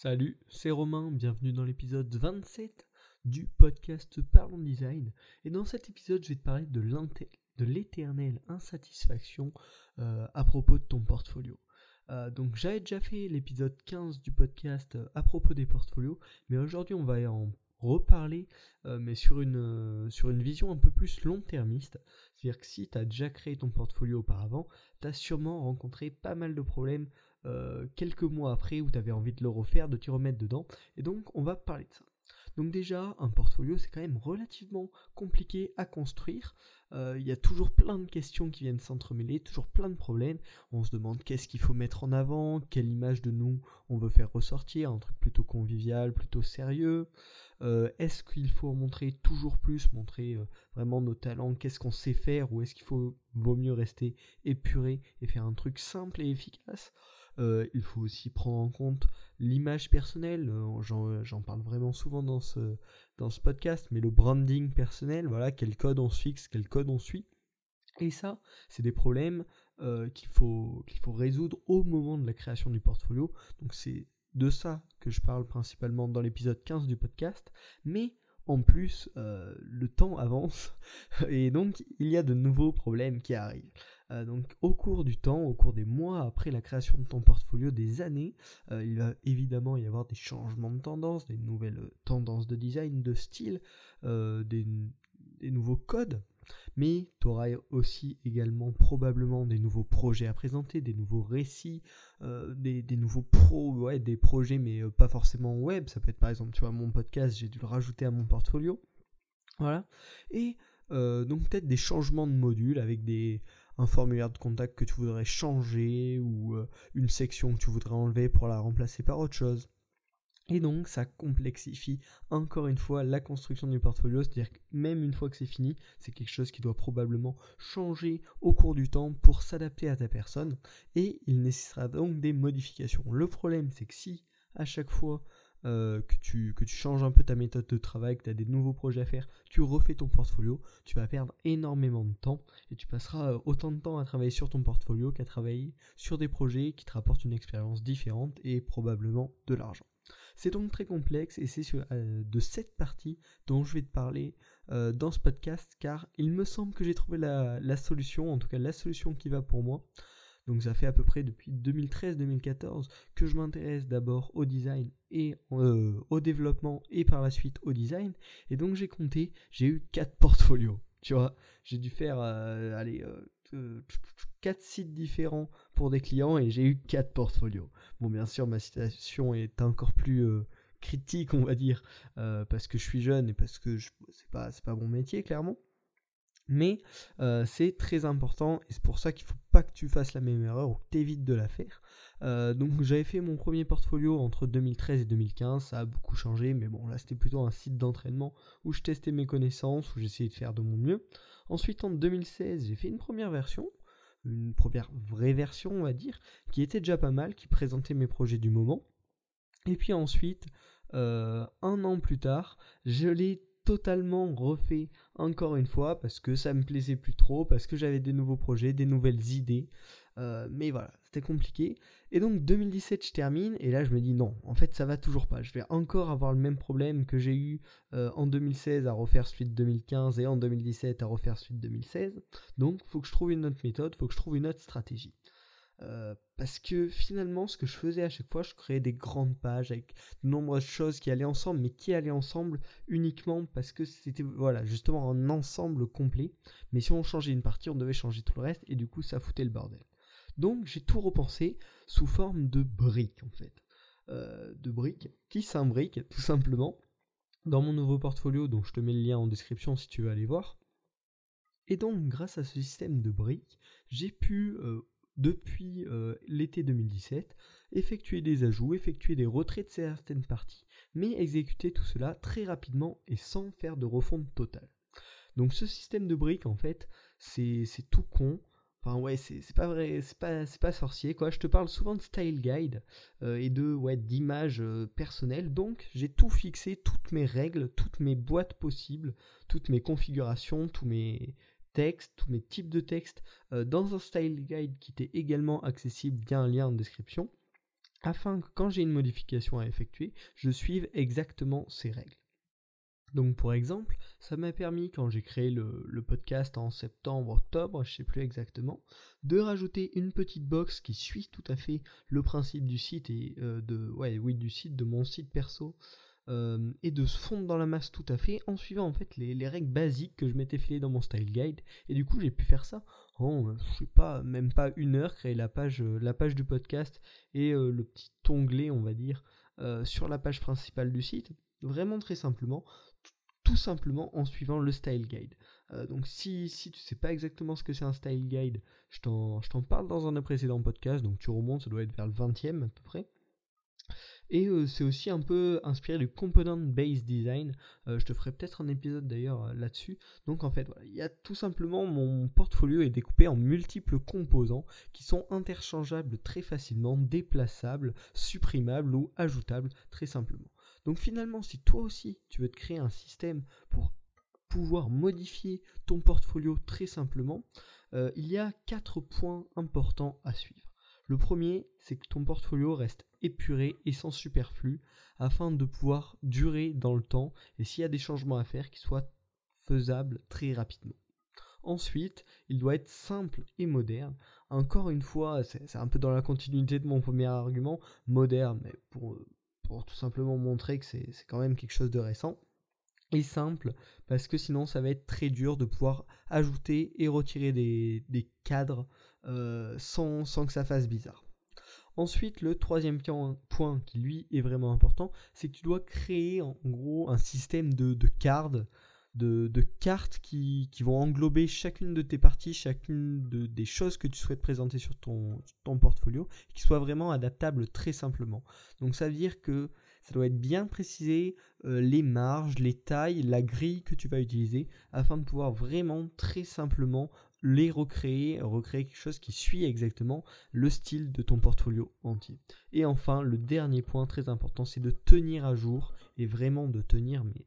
Salut, c'est Romain, bienvenue dans l'épisode 27 du podcast Parlons Design. Et dans cet épisode, je vais te parler de l'éternelle insatisfaction euh, à propos de ton portfolio. Euh, donc j'avais déjà fait l'épisode 15 du podcast euh, à propos des portfolios, mais aujourd'hui on va en reparler, mais sur une, sur une vision un peu plus long-termiste. C'est-à-dire que si tu as déjà créé ton portfolio auparavant, tu as sûrement rencontré pas mal de problèmes euh, quelques mois après où tu avais envie de le refaire, de t'y remettre dedans. Et donc on va parler de ça. Donc déjà, un portfolio, c'est quand même relativement compliqué à construire. Euh, il y a toujours plein de questions qui viennent s'entremêler, toujours plein de problèmes. On se demande qu'est-ce qu'il faut mettre en avant, quelle image de nous on veut faire ressortir, un truc plutôt convivial, plutôt sérieux. Euh, est-ce qu'il faut montrer toujours plus, montrer vraiment nos talents, qu'est-ce qu'on sait faire, ou est-ce qu'il faut vaut mieux rester épuré et faire un truc simple et efficace? euh, il faut aussi prendre en compte l'image personnelle. Euh, j'en parle vraiment souvent dans ce, podcast, mais le branding personnel, voilà, quel code on se fixe, quel code on suit. Et ça, c'est des problèmes euh, qu'il faut, qu'il faut résoudre au moment de la création du portfolio. Donc c'est de ça que je parle principalement dans l'épisode 15 du podcast. Mais en plus, le temps avance et donc il y a de nouveaux problèmes qui arrivent. Euh, donc au cours du temps, au cours des mois après la création de ton portfolio, des années, euh, il va évidemment y avoir des changements de tendance, des nouvelles tendances de design, de style, euh, des, nouveaux codes. Mais tu auras aussi également probablement des nouveaux projets à présenter, des nouveaux récits, des, nouveaux projets mais pas forcément web. Ça peut être par exemple, tu vois, mon podcast, j'ai dû le rajouter à mon portfolio. Voilà. Et donc peut-être des changements de modules avec des, un formulaire de contact que tu voudrais changer ou euh, une section que tu voudrais enlever pour la remplacer par autre chose. Et donc ça complexifie encore une fois la construction du portfolio, c'est-à-dire que même une fois que c'est fini, c'est quelque chose qui doit probablement changer au cours du temps pour s'adapter à ta personne et il nécessitera donc des modifications. Le problème c'est que si à chaque fois euh, que, tu, que tu changes un peu ta méthode de travail, que tu as des nouveaux projets à faire, tu refais ton portfolio, tu vas perdre énormément de temps et tu passeras euh, autant de temps à travailler sur ton portfolio qu'à travailler sur des projets qui te rapportent une expérience différente et probablement de l'argent. C'est donc très complexe et c'est euh, de cette partie dont je vais te parler dans ce podcast car il me semble que j'ai trouvé la, solution, en tout cas la solution qui va pour moi. Donc ça fait à peu près depuis 2013-2014 que je m'intéresse d'abord au design et euh, au développement et par la suite au design. Et donc j'ai compté, j'ai eu 4 portfolios. Tu vois, j'ai dû faire euh, allez, 4 euh, sites différents pour des clients et j'ai eu 4 portfolios. Bon bien sûr ma situation est encore plus critique on va dire parce que je suis jeune et parce que c'est pas, pas mon métier clairement. Mais euh, c'est très important et c'est pour ça qu'il ne faut pas que tu fasses la même erreur ou que tu évites de la faire. Euh, donc j'avais fait mon premier portfolio entre 2013 et 2015, ça a beaucoup changé, mais bon là c'était plutôt un site d'entraînement où je testais mes connaissances, où j'essayais de faire de mon mieux. Ensuite en 2016 j'ai fait une première version, une première vraie version on va dire, qui était déjà pas mal, qui présentait mes projets du moment. Et puis ensuite, euh, un an plus tard, je l'ai totalement refait encore une fois parce que ça me plaisait plus trop, parce que j'avais des nouveaux projets, des nouvelles idées. Euh, mais voilà, c'était compliqué. Et donc 2017, je termine et là je me dis non, en fait ça va toujours pas. Je vais encore avoir le même problème que j'ai eu euh, en 2016 à refaire suite 2015 et en 2017 à refaire suite 2016. Donc faut que je trouve une autre méthode, faut que je trouve une autre stratégie. Euh, parce que finalement, ce que je faisais à chaque fois, je créais des grandes pages avec de nombreuses choses qui allaient ensemble, mais qui allaient ensemble uniquement parce que c'était voilà justement un ensemble complet. Mais si on changeait une partie, on devait changer tout le reste, et du coup, ça foutait le bordel. Donc, j'ai tout repensé sous forme de briques en fait, euh, de briques qui s'imbriquent tout simplement dans mon nouveau portfolio. Donc, je te mets le lien en description si tu veux aller voir. Et donc, grâce à ce système de briques, j'ai pu euh, depuis euh, l'été 2017, effectuer des ajouts, effectuer des retraits de certaines parties, mais exécuter tout cela très rapidement et sans faire de refonte totale. Donc ce système de briques, en fait, c'est tout con. Enfin ouais, c'est pas vrai, c'est pas, sorcier quoi. Je te parle souvent de style guide euh, et de ouais d'images euh, personnelles. Donc j'ai tout fixé, toutes mes règles, toutes mes boîtes possibles, toutes mes configurations, tous mes tous mes types de textes euh, dans un style guide qui était également accessible via un lien en description. afin que quand j'ai une modification à effectuer, je suive exactement ces règles. Donc pour exemple, ça m'a permis quand j'ai créé le, podcast en septembre, octobre, je sais plus exactement, de rajouter une petite box qui suit tout à fait le principe du site et euh, de ouais oui du site de mon site perso euh, et de se fondre dans la masse tout à fait en suivant en fait les, règles basiques que je m'étais filé dans mon style guide et du coup j'ai pu faire ça en je sais pas même pas une heure créer la page euh, la page du podcast et le petit onglet on va dire sur la page principale du site vraiment très simplement tout simplement en suivant le style guide. Euh, donc si, si tu sais pas exactement ce que c'est un style guide, je t'en parle dans un précédent podcast, donc tu remontes, ça doit être vers le 20e à peu près. Et euh, c'est aussi un peu inspiré du component based design. Euh, je te ferai peut-être un épisode d'ailleurs là-dessus. Donc en fait, il y a tout simplement mon portfolio est découpé en multiples composants qui sont interchangeables très facilement, déplaçables, supprimables ou ajoutables très simplement. Donc finalement, si toi aussi tu veux te créer un système pour pouvoir modifier ton portfolio très simplement, euh, il y a quatre points importants à suivre. Le premier, c'est que ton portfolio reste épuré et sans superflu afin de pouvoir durer dans le temps et s'il y a des changements à faire, qu'ils soient faisables très rapidement. Ensuite, il doit être simple et moderne. Encore une fois, c'est un peu dans la continuité de mon premier argument, moderne, mais pour, pour tout simplement montrer que c'est quand même quelque chose de récent. Et simple, parce que sinon ça va être très dur de pouvoir ajouter et retirer des, cadres euh, sans, que ça fasse bizarre. Ensuite, le troisième point qui lui est vraiment important, c'est que tu dois créer en gros un système de, cartes cartes qui, vont englober chacune de tes parties, chacune des choses que tu souhaites présenter sur ton, portfolio, qui soient vraiment adaptables très simplement. Donc ça veut dire que ça doit être bien précisé euh, les marges, les tailles, la grille que tu vas utiliser, afin de pouvoir vraiment très simplement les recréer, recréer quelque chose qui suit exactement le style de ton portfolio entier. Et enfin, le dernier point très important, c'est de tenir à jour et vraiment de tenir mais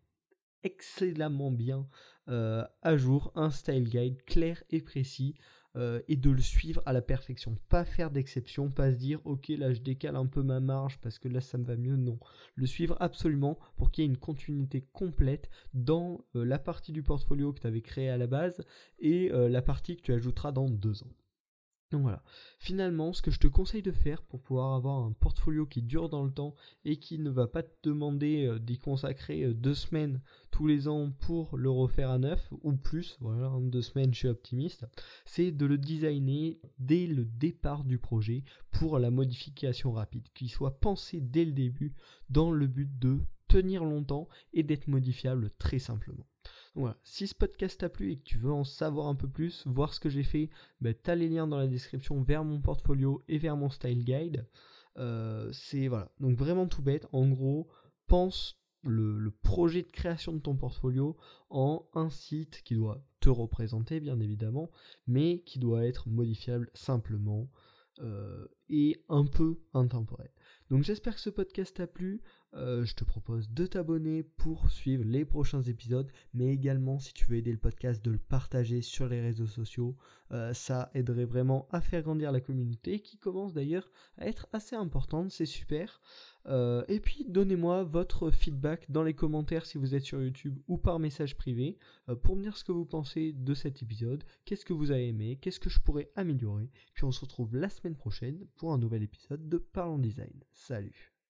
excellemment bien euh, à jour, un style guide clair et précis euh, et de le suivre à la perfection. Pas faire d'exception, pas se dire ok là je décale un peu ma marge parce que là ça me va mieux, non. Le suivre absolument pour qu'il y ait une continuité complète dans euh, la partie du portfolio que tu avais créé à la base et la partie que tu ajouteras dans deux ans. Donc voilà. Finalement, ce que je te conseille de faire pour pouvoir avoir un portfolio qui dure dans le temps et qui ne va pas te demander euh, d'y consacrer euh, deux semaines tous les ans pour le refaire à neuf ou plus, voilà, en deux semaines je suis optimiste, c'est de le designer dès le départ du projet pour la modification rapide, qu'il soit pensé dès le début dans le but de tenir longtemps et d'être modifiable très simplement. Voilà. Si ce podcast t'a plu et que tu veux en savoir un peu plus, voir ce que j'ai fait, ben, tu as les liens dans la description vers mon portfolio et vers mon style guide. Euh, c'est voilà. Donc vraiment tout bête. En gros, pense le, projet de création de ton portfolio en un site qui doit te représenter bien évidemment, mais qui doit être modifiable simplement euh, et un peu intemporel. Donc j'espère que ce podcast t'a plu. Euh, je te propose de t'abonner pour suivre les prochains épisodes, mais également si tu veux aider le podcast, de le partager sur les réseaux sociaux. Euh, ça aiderait vraiment à faire grandir la communauté qui commence d'ailleurs à être assez importante, c'est super. Euh, et puis donnez-moi votre feedback dans les commentaires si vous êtes sur YouTube ou par message privé pour me dire ce que vous pensez de cet épisode, qu'est-ce que vous avez aimé, qu'est-ce que je pourrais améliorer. Puis on se retrouve la semaine prochaine pour un nouvel épisode de Parlons Design. Salut